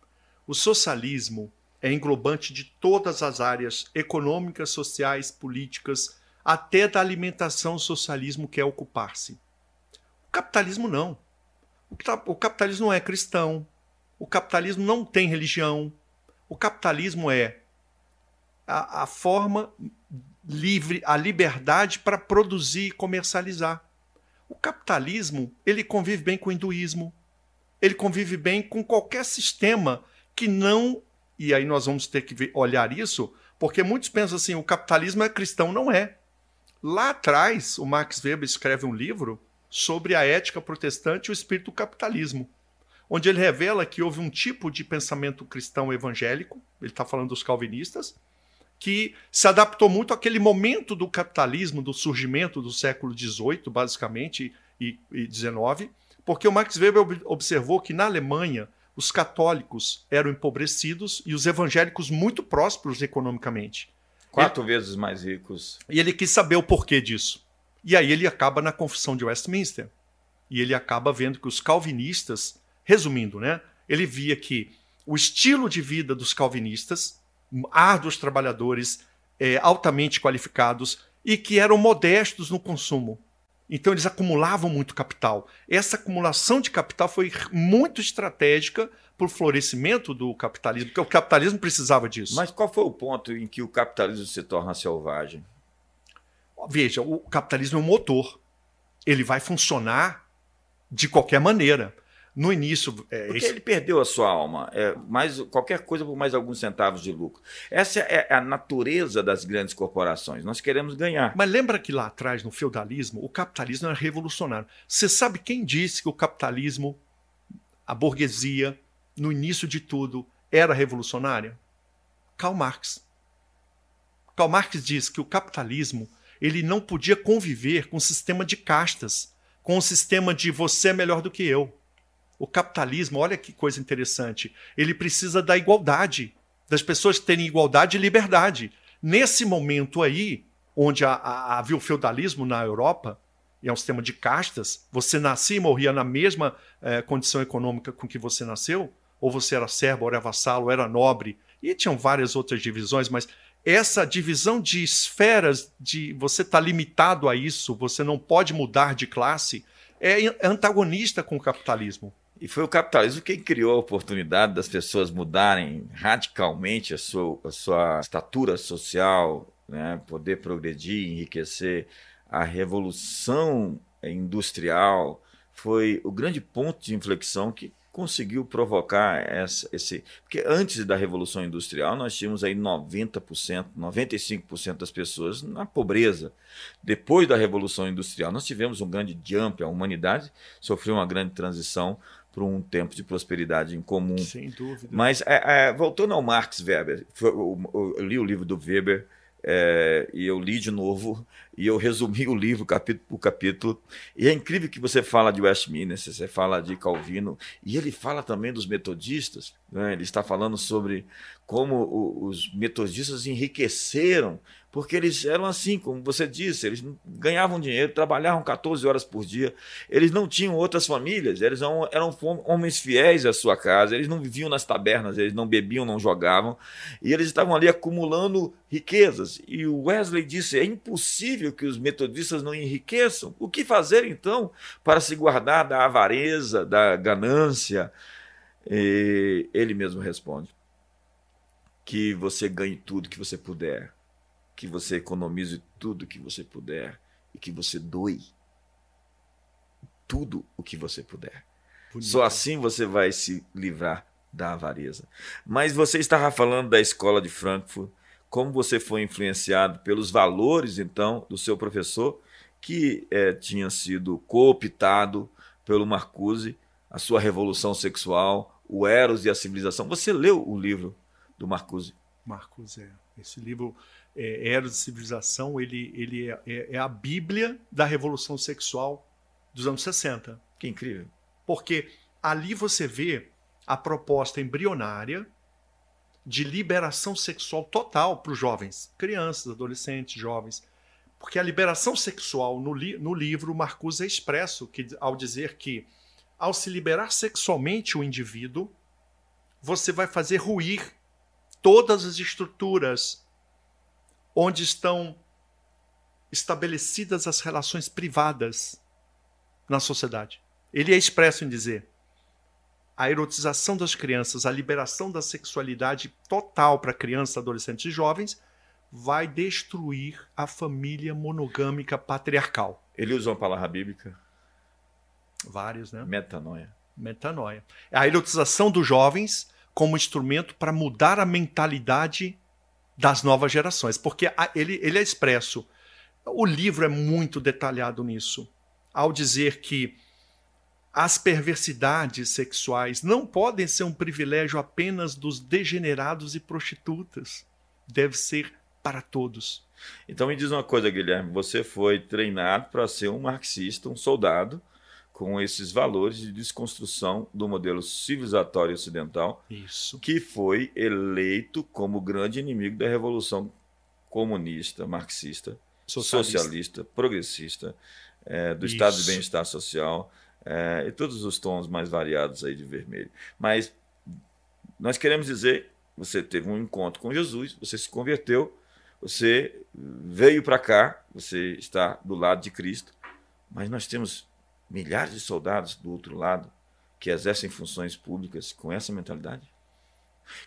O socialismo é englobante de todas as áreas econômicas, sociais, políticas, até da alimentação o socialismo quer ocupar-se. O capitalismo não. O capitalismo não é cristão. O capitalismo não tem religião. O capitalismo é a, a forma livre, a liberdade para produzir e comercializar. O capitalismo ele convive bem com o hinduísmo, ele convive bem com qualquer sistema que não e aí nós vamos ter que olhar isso, porque muitos pensam assim, o capitalismo é cristão, não é. Lá atrás, o Max Weber escreve um livro sobre a ética protestante e o espírito do capitalismo, onde ele revela que houve um tipo de pensamento cristão evangélico, ele está falando dos calvinistas, que se adaptou muito àquele momento do capitalismo, do surgimento do século XVIII, basicamente, e XIX, porque o Max Weber observou que na Alemanha os católicos eram empobrecidos e os evangélicos muito prósperos economicamente. Quatro ele, vezes mais ricos. E ele quis saber o porquê disso. E aí ele acaba na Confissão de Westminster. E ele acaba vendo que os calvinistas, resumindo, né, ele via que o estilo de vida dos calvinistas, árduos trabalhadores, é, altamente qualificados e que eram modestos no consumo. Então eles acumulavam muito capital. Essa acumulação de capital foi muito estratégica para o florescimento do capitalismo, porque o capitalismo precisava disso. Mas qual foi o ponto em que o capitalismo se torna selvagem? Veja, o capitalismo é um motor. Ele vai funcionar de qualquer maneira no início. É, Porque esse... ele perdeu a sua alma. É, mais, qualquer coisa por mais alguns centavos de lucro. Essa é a natureza das grandes corporações. Nós queremos ganhar. Mas lembra que lá atrás, no feudalismo, o capitalismo era revolucionário. Você sabe quem disse que o capitalismo, a burguesia, no início de tudo, era revolucionária? Karl Marx. Karl Marx diz que o capitalismo ele não podia conviver com o sistema de castas, com o sistema de você é melhor do que eu. O capitalismo, olha que coisa interessante, ele precisa da igualdade, das pessoas terem igualdade e liberdade. Nesse momento aí, onde havia o feudalismo na Europa, e é um sistema de castas, você nascia e morria na mesma eh, condição econômica com que você nasceu, ou você era servo, ou era vassalo, ou era nobre, e tinham várias outras divisões, mas essa divisão de esferas, de você estar tá limitado a isso, você não pode mudar de classe, é antagonista com o capitalismo. E foi o capitalismo quem criou a oportunidade das pessoas mudarem radicalmente a sua, a sua estatura social, né? poder progredir, enriquecer. A revolução industrial foi o grande ponto de inflexão que conseguiu provocar essa, esse. Porque antes da Revolução Industrial, nós tínhamos aí 90%, 95% das pessoas na pobreza. Depois da Revolução Industrial, nós tivemos um grande jump, a humanidade sofreu uma grande transição para um tempo de prosperidade em comum. Sem dúvida. Mas, é, é, voltando ao Marx Weber, eu, li o livro do Weber é, e eu li de novo e eu resumi o livro capítulo por capítulo. E é incrível que você fala de Westminster, você fala de Calvino, e ele fala também dos metodistas. Né? Ele está falando sobre como os metodistas enriqueceram porque eles eram assim, como você disse, eles ganhavam dinheiro, trabalhavam 14 horas por dia, eles não tinham outras famílias, eles eram, eram homens fiéis à sua casa, eles não viviam nas tabernas, eles não bebiam, não jogavam, e eles estavam ali acumulando riquezas. E o Wesley disse: é impossível que os metodistas não enriqueçam. O que fazer então para se guardar da avareza, da ganância? E ele mesmo responde: que você ganhe tudo que você puder que você economize tudo que você puder e que você doe tudo o que você puder. Bonito. Só assim você vai se livrar da avareza. Mas você estava falando da escola de Frankfurt, como você foi influenciado pelos valores, então, do seu professor, que é, tinha sido cooptado pelo Marcuse, a sua revolução sexual, o Eros e a civilização. Você leu o livro do Marcuse? Marcuse, é. Esse livro é, Eros e Civilização, ele, ele é, é, é, a bíblia da revolução sexual dos anos 60. Que incrível. Porque ali você vê a proposta embrionária de liberação sexual total para os jovens, crianças, adolescentes, jovens. Porque a liberação sexual no, li no livro Marcuse é expresso que, ao dizer que, ao se liberar sexualmente o indivíduo, você vai fazer ruir todas as estruturas onde estão estabelecidas as relações privadas na sociedade. Ele é expresso em dizer: a erotização das crianças, a liberação da sexualidade total para crianças, adolescentes e jovens, vai destruir a família monogâmica patriarcal. Ele usa uma palavra bíblica? Vários, né? Metanoia. Metanoia. A erotização dos jovens como instrumento para mudar a mentalidade das novas gerações, porque ele, ele é expresso. O livro é muito detalhado nisso, ao dizer que as perversidades sexuais não podem ser um privilégio apenas dos degenerados e prostitutas. Deve ser para todos. Então me diz uma coisa, Guilherme. Você foi treinado para ser um marxista, um soldado, com esses valores de desconstrução do modelo civilizatório ocidental, Isso. que foi eleito como grande inimigo da revolução comunista, marxista, socialista, socialista progressista, é, do Isso. estado de bem-estar social é, e todos os tons mais variados aí de vermelho. Mas nós queremos dizer, você teve um encontro com Jesus, você se converteu, você veio para cá, você está do lado de Cristo, mas nós temos milhares de soldados do outro lado que exercem funções públicas com essa mentalidade,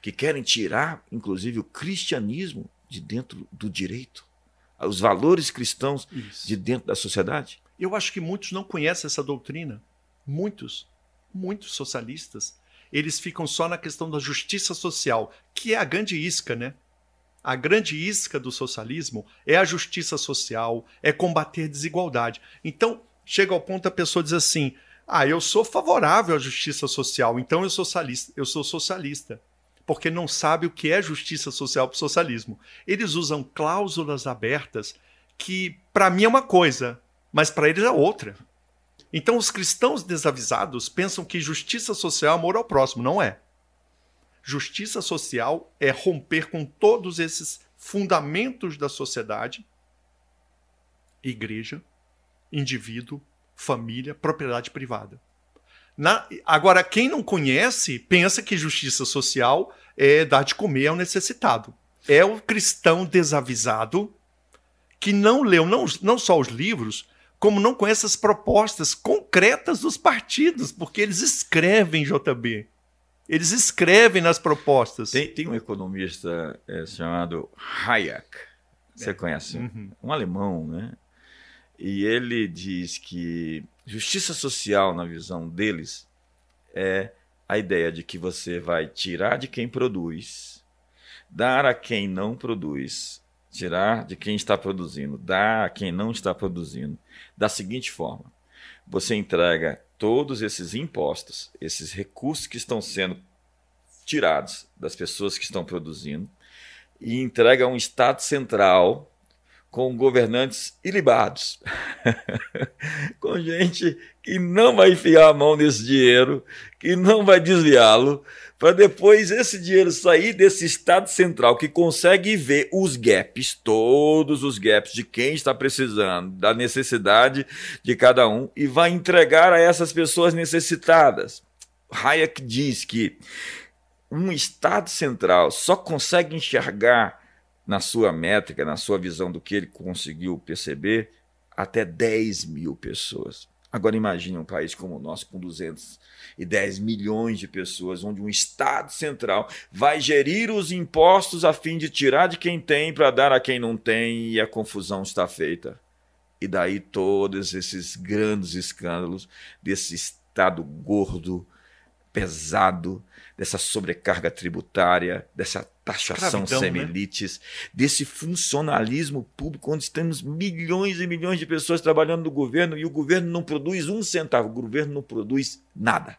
que querem tirar, inclusive, o cristianismo de dentro do direito, os valores cristãos Isso. de dentro da sociedade. Eu acho que muitos não conhecem essa doutrina. Muitos, muitos socialistas, eles ficam só na questão da justiça social, que é a grande isca, né? A grande isca do socialismo é a justiça social, é combater a desigualdade. Então, chega ao ponto a pessoa diz assim: "Ah, eu sou favorável à justiça social, então eu sou socialista, eu sou socialista". Porque não sabe o que é justiça social para o socialismo. Eles usam cláusulas abertas que para mim é uma coisa, mas para eles é outra. Então os cristãos desavisados pensam que justiça social é amor ao próximo, não é. Justiça social é romper com todos esses fundamentos da sociedade, igreja, indivíduo, família, propriedade privada. Na, agora, quem não conhece, pensa que justiça social é dar de comer ao necessitado. É o cristão desavisado que não leu não, não só os livros, como não conhece as propostas concretas dos partidos, porque eles escrevem, JB. Eles escrevem nas propostas. Tem, tem um economista é, chamado Hayek, você é. conhece? Uhum. Um alemão, né? E ele diz que justiça social, na visão deles, é a ideia de que você vai tirar de quem produz, dar a quem não produz, tirar de quem está produzindo, dar a quem não está produzindo, da seguinte forma: você entrega todos esses impostos, esses recursos que estão sendo tirados das pessoas que estão produzindo, e entrega a um Estado central com governantes ilibados, *laughs* com gente que não vai enfiar a mão nesse dinheiro, que não vai desviá-lo, para depois esse dinheiro sair desse Estado central que consegue ver os gaps, todos os gaps de quem está precisando, da necessidade de cada um, e vai entregar a essas pessoas necessitadas. Hayek diz que um Estado central só consegue enxergar na sua métrica, na sua visão do que ele conseguiu perceber, até 10 mil pessoas. Agora imagine um país como o nosso, com 210 milhões de pessoas, onde um Estado central vai gerir os impostos a fim de tirar de quem tem para dar a quem não tem, e a confusão está feita. E daí todos esses grandes escândalos desse Estado gordo, pesado, dessa sobrecarga tributária, dessa taxação Escravidão, semelites, né? desse funcionalismo público, onde temos milhões e milhões de pessoas trabalhando no governo e o governo não produz um centavo, o governo não produz nada.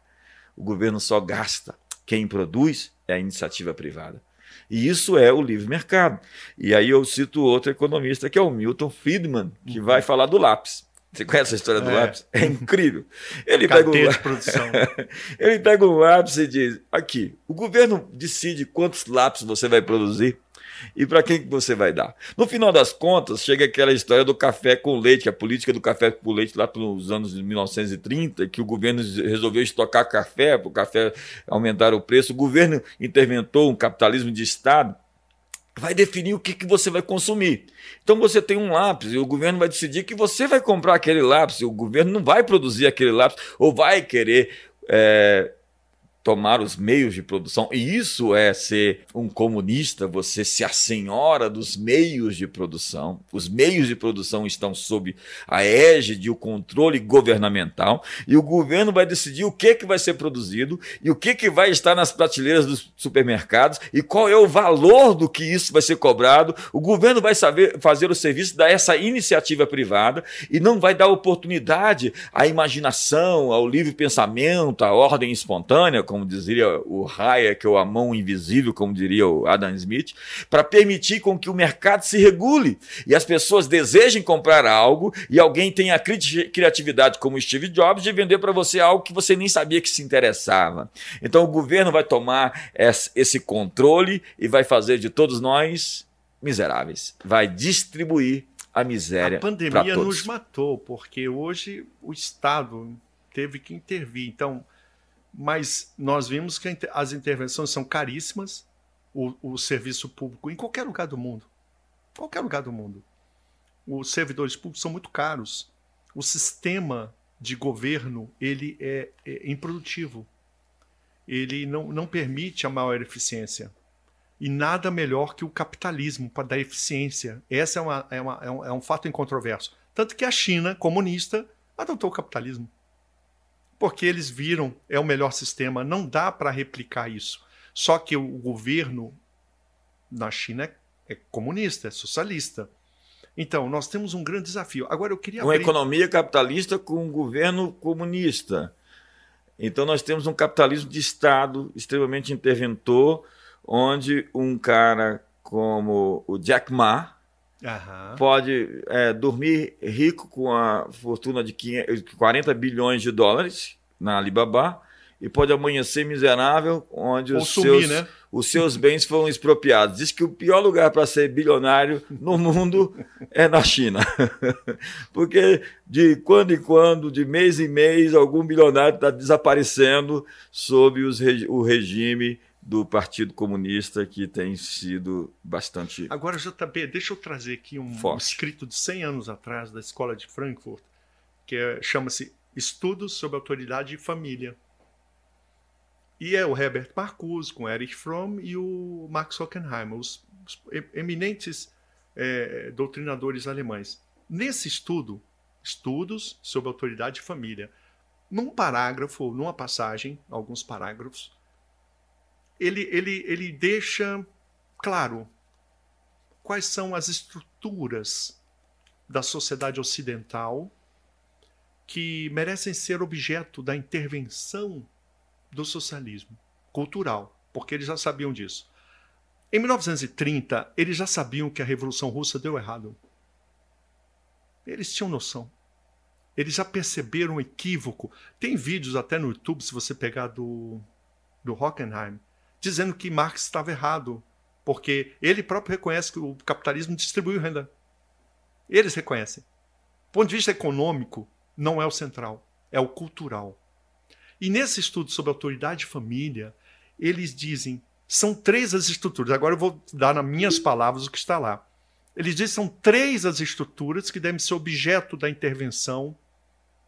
O governo só gasta. Quem produz é a iniciativa privada. E isso é o livre mercado. E aí eu cito outro economista, que é o Milton Friedman, que uhum. vai falar do lápis. Você conhece a história do é. lápis? É incrível. *laughs* *laughs* Ele pega, um... de produção. Ele pega um lápis e diz: aqui, o governo decide quantos lápis você vai produzir e para quem você vai dar. No final das contas, chega aquela história do café com leite, a política do café com leite lá pelos anos de 1930, que o governo resolveu estocar café, para o café aumentar o preço. O governo interventou um capitalismo de Estado vai definir o que, que você vai consumir. Então você tem um lápis e o governo vai decidir que você vai comprar aquele lápis, e o governo não vai produzir aquele lápis ou vai querer é, tomar os meios de produção. E isso é ser um comunista, você se assenhora dos meios de produção. Os meios de produção estão sob a égide, o controle governamental, e o governo vai decidir o que, que vai ser produzido e o que, que vai estar nas prateleiras dos supermercados e qual é o valor do que isso vai ser cobrado. O governo vai saber fazer o serviço dessa iniciativa privada e não vai dar oportunidade à imaginação, ao livre pensamento, à ordem espontânea, dizia o Hayek, ou a mão invisível, como diria o Adam Smith, para permitir com que o mercado se regule e as pessoas desejem comprar algo e alguém tenha a criatividade, como Steve Jobs, de vender para você algo que você nem sabia que se interessava. Então o governo vai tomar esse controle e vai fazer de todos nós miseráveis. Vai distribuir a miséria. A pandemia nos matou, porque hoje o Estado teve que intervir. Então, mas nós vimos que as intervenções são caríssimas, o, o serviço público em qualquer lugar do mundo, qualquer lugar do mundo, os servidores públicos são muito caros. O sistema de governo ele é, é improdutivo. Ele não, não permite a maior eficiência. E nada melhor que o capitalismo para dar eficiência. Essa é, uma, é, uma, é, um, é um fato incontroverso. Tanto que a China, comunista, adotou o capitalismo porque eles viram é o melhor sistema. Não dá para replicar isso. Só que o governo na China é, é, comunista, é socialista. Então, nós temos um grande desafio. Agora, eu queria. Uma abrir... economia capitalista com um governo comunista. Então, nós temos um capitalismo de Estado extremamente interventor, onde um cara como o Jack Ma, Pode é, dormir rico com a fortuna de 40 bilhões de dólares na Alibaba e pode amanhecer miserável onde os, sumir, seus, né? os seus bens foram expropriados. Diz que o pior lugar para ser bilionário no mundo é na China. *laughs* Porque de quando em quando, de mês em mês, algum bilionário está desaparecendo sob os, o regime do Partido Comunista que tem sido bastante. Agora, JB, deixa eu trazer aqui um, um escrito de 100 anos atrás da Escola de Frankfurt, que é, chama-se Estudos sobre Autoridade e Família. E é o Herbert Marcuse, com Erich Fromm e o Max Hockenheimer, os, os eminentes é, doutrinadores alemães. Nesse estudo, Estudos sobre Autoridade e Família, num parágrafo, numa passagem, alguns parágrafos, ele, ele, ele deixa claro quais são as estruturas da sociedade ocidental que merecem ser objeto da intervenção do socialismo cultural, porque eles já sabiam disso. Em 1930, eles já sabiam que a Revolução Russa deu errado. Eles tinham noção. Eles já perceberam o equívoco. Tem vídeos até no YouTube, se você pegar do, do Hockenheim, dizendo que Marx estava errado, porque ele próprio reconhece que o capitalismo distribui renda. Eles reconhecem. Do ponto de vista econômico, não é o central, é o cultural. E nesse estudo sobre autoridade e família, eles dizem, são três as estruturas. Agora eu vou dar nas minhas palavras o que está lá. Eles dizem são três as estruturas que devem ser objeto da intervenção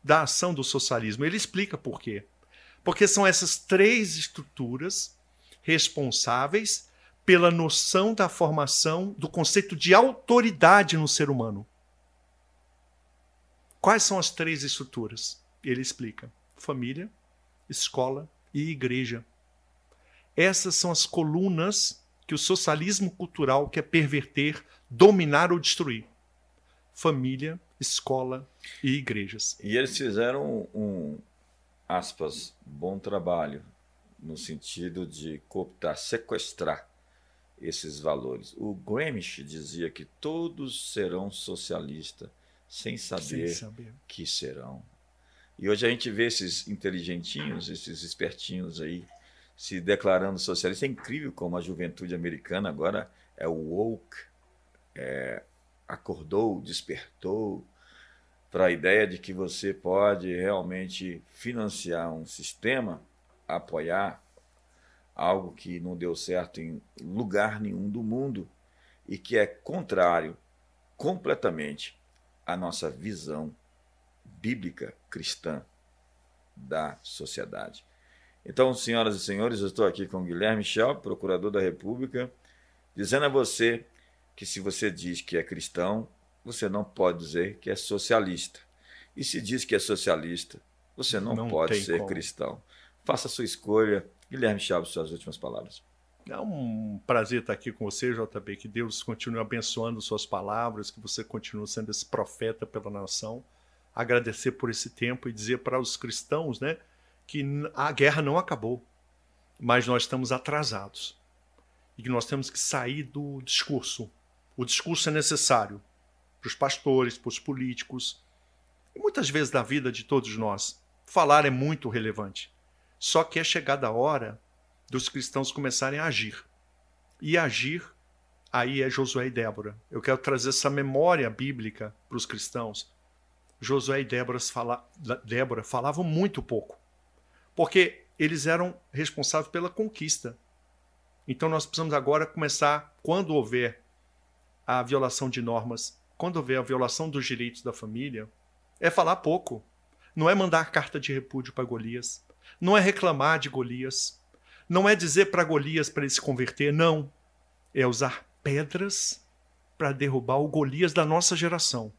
da ação do socialismo. Ele explica por quê. Porque são essas três estruturas responsáveis pela noção da formação do conceito de autoridade no ser humano. Quais são as três estruturas? Ele explica: família, escola e igreja. Essas são as colunas que o socialismo cultural quer perverter, dominar ou destruir. Família, escola e igrejas. E eles fizeram um, aspas, bom trabalho no sentido de cooptar, sequestrar esses valores. O Gramsci dizia que todos serão socialistas sem saber, sem saber, que serão. E hoje a gente vê esses inteligentinhos, esses espertinhos aí se declarando socialistas. É incrível como a juventude americana agora é woke, é, acordou, despertou para a ideia de que você pode realmente financiar um sistema apoiar algo que não deu certo em lugar nenhum do mundo e que é contrário completamente à nossa visão bíblica cristã da sociedade. Então, senhoras e senhores, eu estou aqui com Guilherme Schell, procurador da República, dizendo a você que se você diz que é cristão, você não pode dizer que é socialista. E se diz que é socialista, você não, não pode ser como. cristão. Faça a sua escolha. Guilherme Chaves, suas últimas palavras. É um prazer estar aqui com você, JB. Que Deus continue abençoando suas palavras, que você continue sendo esse profeta pela nação. Agradecer por esse tempo e dizer para os cristãos né, que a guerra não acabou, mas nós estamos atrasados. E que nós temos que sair do discurso. O discurso é necessário para os pastores, para os políticos, e muitas vezes na vida de todos nós. Falar é muito relevante. Só que é chegada a hora dos cristãos começarem a agir. E agir, aí é Josué e Débora. Eu quero trazer essa memória bíblica para os cristãos. Josué e Débora, fala, Débora falavam muito pouco, porque eles eram responsáveis pela conquista. Então nós precisamos agora começar, quando houver a violação de normas, quando houver a violação dos direitos da família, é falar pouco. Não é mandar carta de repúdio para Golias. Não é reclamar de Golias. Não é dizer para Golias para ele se converter, não. É usar pedras para derrubar o Golias da nossa geração.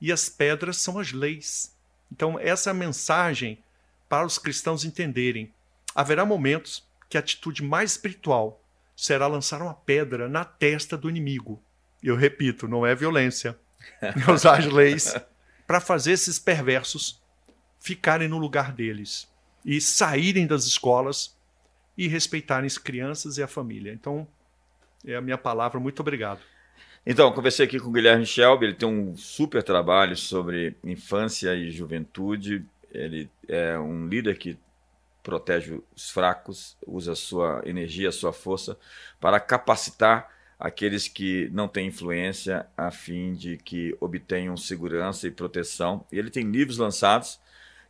E as pedras são as leis. Então, essa é a mensagem para os cristãos entenderem. Haverá momentos que a atitude mais espiritual será lançar uma pedra na testa do inimigo. Eu repito, não é violência. É usar as leis *laughs* para fazer esses perversos ficarem no lugar deles e saírem das escolas e respeitarem as crianças e a família. Então, é a minha palavra. Muito obrigado. Então, conversei aqui com o Guilherme Shelby, ele tem um super trabalho sobre infância e juventude. Ele é um líder que protege os fracos, usa a sua energia, a sua força para capacitar aqueles que não têm influência a fim de que obtenham segurança e proteção. E ele tem livros lançados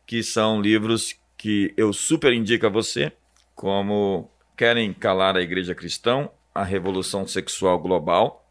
que são livros que eu super indico a você como Querem Calar a Igreja Cristã, A Revolução Sexual Global.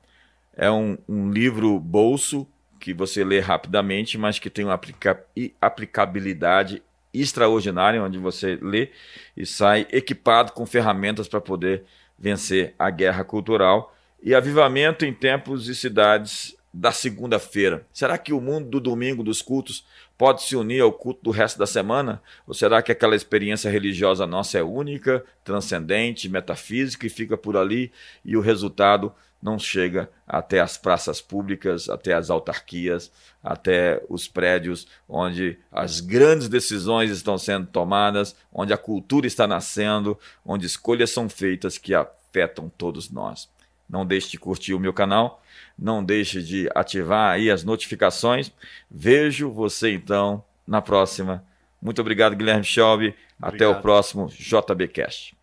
É um, um livro bolso que você lê rapidamente, mas que tem uma aplica aplicabilidade extraordinária, onde você lê e sai equipado com ferramentas para poder vencer a guerra cultural e avivamento em tempos e cidades da segunda-feira. Será que o mundo do domingo dos cultos pode se unir ao culto do resto da semana? Ou será que aquela experiência religiosa nossa é única, transcendente, metafísica e fica por ali e o resultado não chega até as praças públicas, até as autarquias, até os prédios onde as grandes decisões estão sendo tomadas, onde a cultura está nascendo, onde escolhas são feitas que afetam todos nós. Não deixe de curtir o meu canal, não deixe de ativar aí as notificações. Vejo você então na próxima. Muito obrigado, Guilherme Schaub. Até o próximo JBcast.